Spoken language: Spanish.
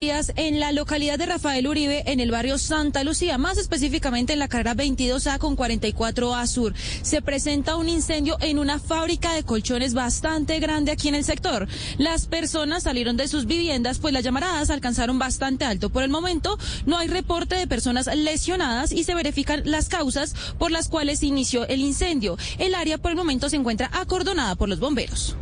En la localidad de Rafael Uribe, en el barrio Santa Lucía, más específicamente en la carrera 22A con 44A Sur, se presenta un incendio en una fábrica de colchones bastante grande aquí en el sector. Las personas salieron de sus viviendas, pues las llamaradas alcanzaron bastante alto. Por el momento, no hay reporte de personas lesionadas y se verifican las causas por las cuales se inició el incendio. El área por el momento se encuentra acordonada por los bomberos.